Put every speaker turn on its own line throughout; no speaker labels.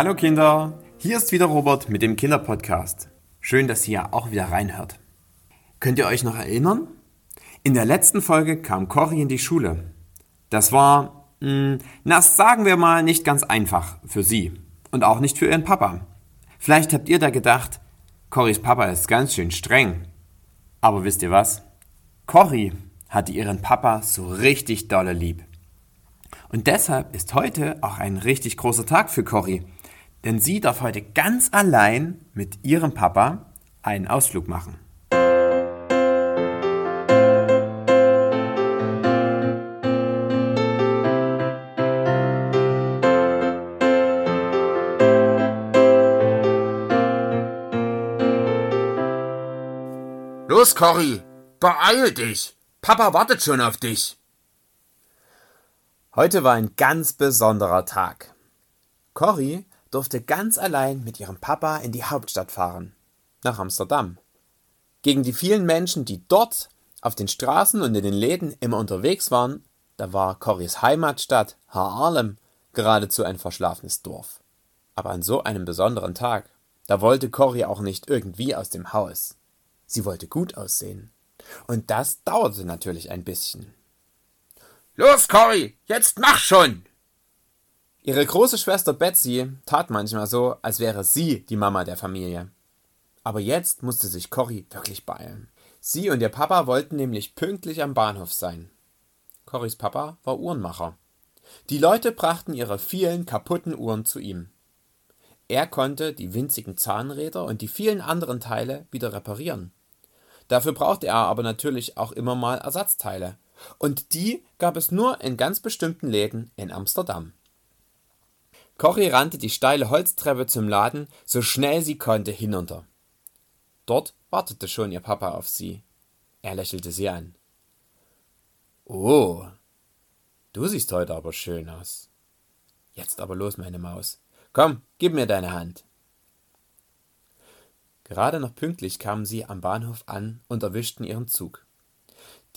Hallo Kinder, hier ist wieder Robert mit dem Kinderpodcast. Schön, dass ihr auch wieder reinhört. Könnt ihr euch noch erinnern? In der letzten Folge kam Cory in die Schule. Das war, mh, hm, na sagen wir mal, nicht ganz einfach für sie und auch nicht für ihren Papa. Vielleicht habt ihr da gedacht, Corys Papa ist ganz schön streng. Aber wisst ihr was? Cory hatte ihren Papa so richtig dolle lieb. Und deshalb ist heute auch ein richtig großer Tag für Cory, denn sie darf heute ganz allein mit ihrem Papa einen Ausflug machen.
Los, Cory, beeil dich. Papa wartet schon auf dich.
Heute war ein ganz besonderer Tag. Cory durfte ganz allein mit ihrem Papa in die Hauptstadt fahren, nach Amsterdam. Gegen die vielen Menschen, die dort auf den Straßen und in den Läden immer unterwegs waren, da war Corys Heimatstadt Haarlem geradezu ein verschlafenes Dorf. Aber an so einem besonderen Tag, da wollte Cory auch nicht irgendwie aus dem Haus. Sie wollte gut aussehen. Und das dauerte natürlich ein bisschen.
Los, Cory, jetzt mach schon!
Ihre große Schwester Betsy tat manchmal so, als wäre sie die Mama der Familie. Aber jetzt musste sich Cory wirklich beeilen. Sie und ihr Papa wollten nämlich pünktlich am Bahnhof sein. Corys Papa war Uhrenmacher. Die Leute brachten ihre vielen kaputten Uhren zu ihm. Er konnte die winzigen Zahnräder und die vielen anderen Teile wieder reparieren. Dafür brauchte er aber natürlich auch immer mal Ersatzteile. Und die gab es nur in ganz bestimmten Läden in Amsterdam. Cory rannte die steile Holztreppe zum Laden so schnell sie konnte hinunter. Dort wartete schon ihr Papa auf sie. Er lächelte sie an. Oh, du siehst heute aber schön aus. Jetzt aber los, meine Maus. Komm, gib mir deine Hand. Gerade noch pünktlich kamen sie am Bahnhof an und erwischten ihren Zug.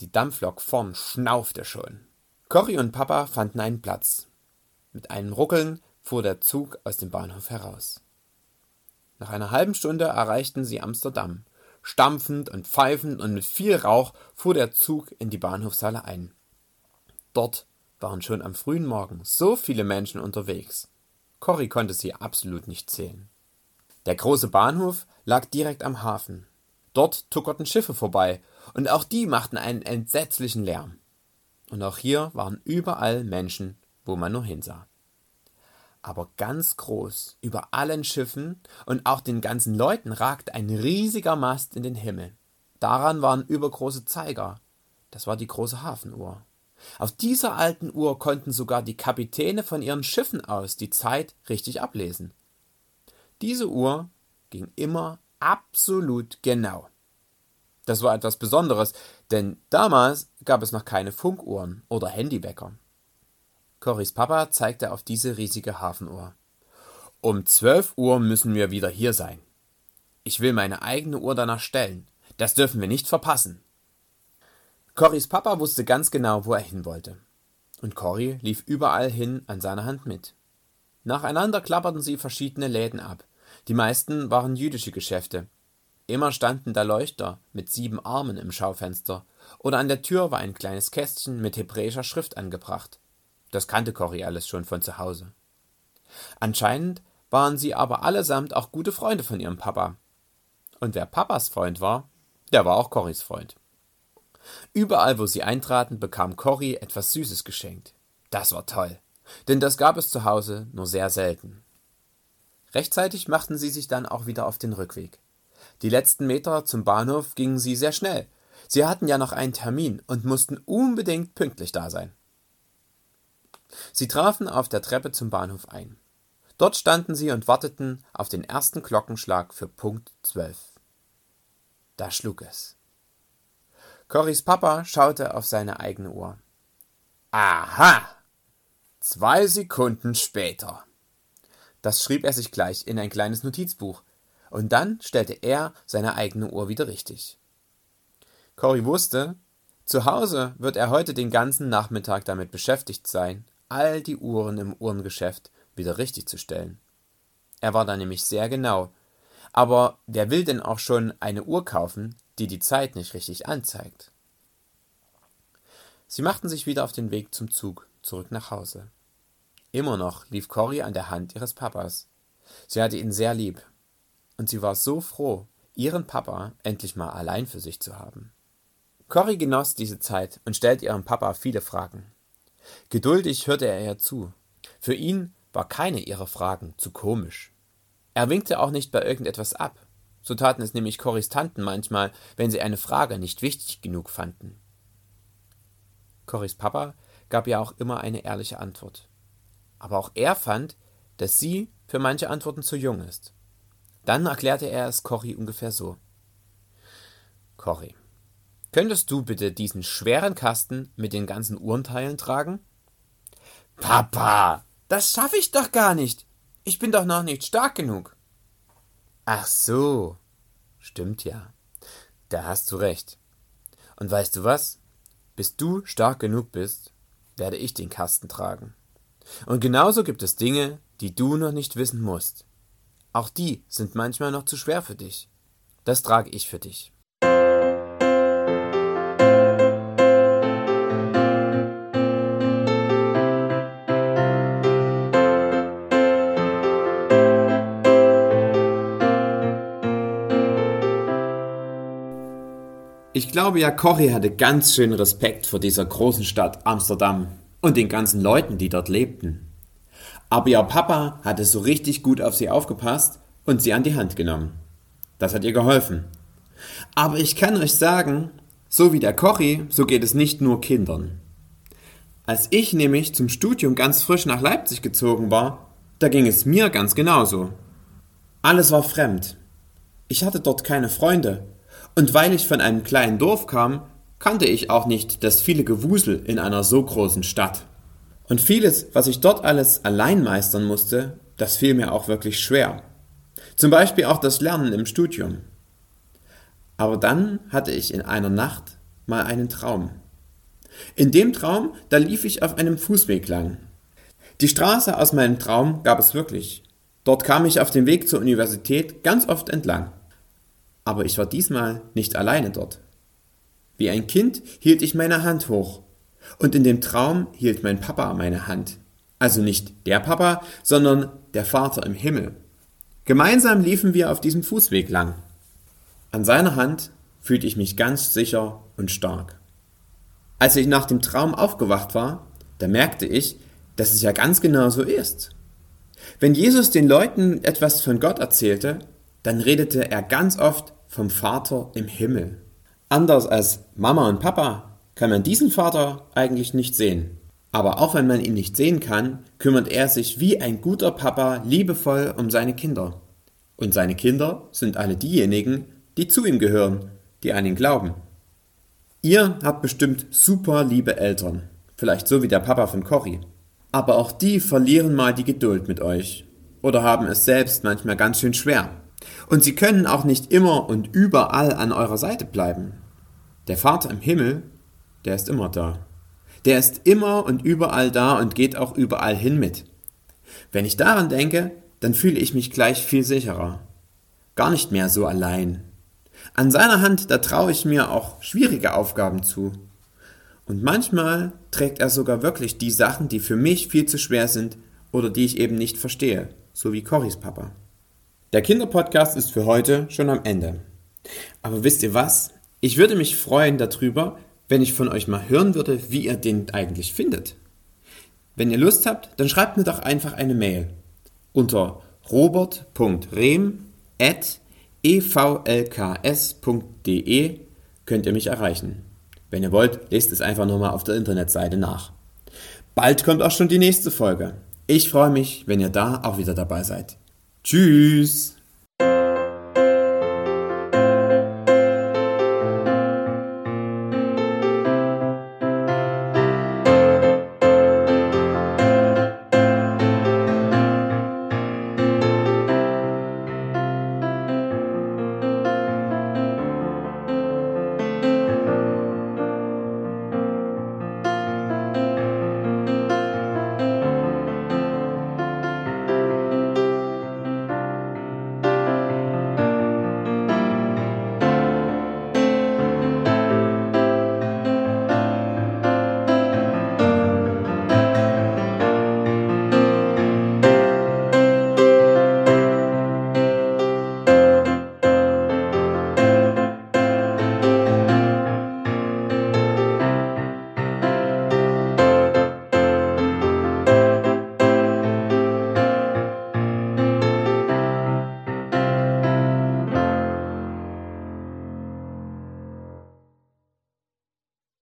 Die Dampflok vorn schnaufte schon. Cory und Papa fanden einen Platz. Mit einem Ruckeln fuhr der Zug aus dem Bahnhof heraus. Nach einer halben Stunde erreichten sie Amsterdam. Stampfend und pfeifend und mit viel Rauch fuhr der Zug in die Bahnhofshalle ein. Dort waren schon am frühen Morgen so viele Menschen unterwegs. Cory konnte sie absolut nicht zählen. Der große Bahnhof lag direkt am Hafen. Dort tuckerten Schiffe vorbei, und auch die machten einen entsetzlichen Lärm. Und auch hier waren überall Menschen, wo man nur hinsah. Aber ganz groß, über allen Schiffen und auch den ganzen Leuten ragte ein riesiger Mast in den Himmel. Daran waren übergroße Zeiger. Das war die große Hafenuhr. Auf dieser alten Uhr konnten sogar die Kapitäne von ihren Schiffen aus die Zeit richtig ablesen. Diese Uhr ging immer absolut genau. Das war etwas Besonderes, denn damals gab es noch keine Funkuhren oder Handywecker. Corys Papa zeigte auf diese riesige Hafenuhr. Um zwölf Uhr müssen wir wieder hier sein. Ich will meine eigene Uhr danach stellen. Das dürfen wir nicht verpassen. Corys Papa wusste ganz genau, wo er hin wollte. Und Cory lief überall hin an seiner Hand mit. Nacheinander klapperten sie verschiedene Läden ab, die meisten waren jüdische Geschäfte. Immer standen da Leuchter mit sieben Armen im Schaufenster, oder an der Tür war ein kleines Kästchen mit hebräischer Schrift angebracht. Das kannte Cory alles schon von zu Hause. Anscheinend waren sie aber allesamt auch gute Freunde von ihrem Papa. Und wer Papas Freund war, der war auch Corys Freund. Überall, wo sie eintraten, bekam Cory etwas Süßes geschenkt. Das war toll, denn das gab es zu Hause nur sehr selten. Rechtzeitig machten sie sich dann auch wieder auf den Rückweg. Die letzten Meter zum Bahnhof gingen sie sehr schnell. Sie hatten ja noch einen Termin und mussten unbedingt pünktlich da sein. Sie trafen auf der Treppe zum Bahnhof ein. Dort standen sie und warteten auf den ersten Glockenschlag für Punkt zwölf. Da schlug es. Corys Papa schaute auf seine eigene Uhr. Aha! Zwei Sekunden später. Das schrieb er sich gleich in ein kleines Notizbuch, und dann stellte er seine eigene Uhr wieder richtig. Cory wusste, zu Hause wird er heute den ganzen Nachmittag damit beschäftigt sein, all die Uhren im Uhrengeschäft wieder richtig zu stellen. Er war da nämlich sehr genau. Aber wer will denn auch schon eine Uhr kaufen, die die Zeit nicht richtig anzeigt? Sie machten sich wieder auf den Weg zum Zug, zurück nach Hause. Immer noch lief Cory an der Hand ihres Papas. Sie hatte ihn sehr lieb. Und sie war so froh, ihren Papa endlich mal allein für sich zu haben. Cory genoss diese Zeit und stellte ihrem Papa viele Fragen. Geduldig hörte er ihr zu. Für ihn war keine ihrer Fragen zu komisch. Er winkte auch nicht bei irgendetwas ab. So taten es nämlich Corys Tanten manchmal, wenn sie eine Frage nicht wichtig genug fanden. Corys Papa gab ja auch immer eine ehrliche Antwort. Aber auch er fand, dass sie für manche Antworten zu jung ist. Dann erklärte er es Cory ungefähr so. Cory, könntest du bitte diesen schweren Kasten mit den ganzen Uhrenteilen tragen? Papa, das schaffe ich doch gar nicht. Ich bin doch noch nicht stark genug. Ach so. Stimmt ja. Da hast du recht. Und weißt du was? Bis du stark genug bist, werde ich den Kasten tragen. Und genauso gibt es Dinge, die du noch nicht wissen musst. Auch die sind manchmal noch zu schwer für dich. Das trage ich für dich. Ich glaube ja, Cory hatte ganz schön Respekt vor dieser großen Stadt Amsterdam und den ganzen Leuten, die dort lebten. Aber ihr Papa hatte so richtig gut auf sie aufgepasst und sie an die Hand genommen. Das hat ihr geholfen. Aber ich kann euch sagen, so wie der Cory, so geht es nicht nur Kindern. Als ich nämlich zum Studium ganz frisch nach Leipzig gezogen war, da ging es mir ganz genauso. Alles war fremd. Ich hatte dort keine Freunde und weil ich von einem kleinen Dorf kam, kannte ich auch nicht das viele Gewusel in einer so großen Stadt. Und vieles, was ich dort alles allein meistern musste, das fiel mir auch wirklich schwer. Zum Beispiel auch das Lernen im Studium. Aber dann hatte ich in einer Nacht mal einen Traum. In dem Traum, da lief ich auf einem Fußweg lang. Die Straße aus meinem Traum gab es wirklich. Dort kam ich auf dem Weg zur Universität ganz oft entlang. Aber ich war diesmal nicht alleine dort. Wie ein Kind hielt ich meine Hand hoch. Und in dem Traum hielt mein Papa meine Hand. Also nicht der Papa, sondern der Vater im Himmel. Gemeinsam liefen wir auf diesem Fußweg lang. An seiner Hand fühlte ich mich ganz sicher und stark. Als ich nach dem Traum aufgewacht war, da merkte ich, dass es ja ganz genau so ist. Wenn Jesus den Leuten etwas von Gott erzählte, dann redete er ganz oft vom Vater im Himmel. Anders als Mama und Papa kann man diesen Vater eigentlich nicht sehen. Aber auch wenn man ihn nicht sehen kann, kümmert er sich wie ein guter Papa liebevoll um seine Kinder. Und seine Kinder sind alle diejenigen, die zu ihm gehören, die an ihn glauben. Ihr habt bestimmt super liebe Eltern, vielleicht so wie der Papa von Cory. Aber auch die verlieren mal die Geduld mit euch oder haben es selbst manchmal ganz schön schwer. Und sie können auch nicht immer und überall an eurer Seite bleiben. Der Vater im Himmel, der ist immer da. Der ist immer und überall da und geht auch überall hin mit. Wenn ich daran denke, dann fühle ich mich gleich viel sicherer. Gar nicht mehr so allein. An seiner Hand, da traue ich mir auch schwierige Aufgaben zu. Und manchmal trägt er sogar wirklich die Sachen, die für mich viel zu schwer sind oder die ich eben nicht verstehe, so wie Corys Papa. Der Kinderpodcast ist für heute schon am Ende. Aber wisst ihr was? Ich würde mich freuen darüber, wenn ich von euch mal hören würde, wie ihr den eigentlich findet. Wenn ihr Lust habt, dann schreibt mir doch einfach eine Mail unter robert.rehm.evlks.de könnt ihr mich erreichen. Wenn ihr wollt, lest es einfach nochmal auf der Internetseite nach. Bald kommt auch schon die nächste Folge. Ich freue mich, wenn ihr da auch wieder dabei seid. Tschüss.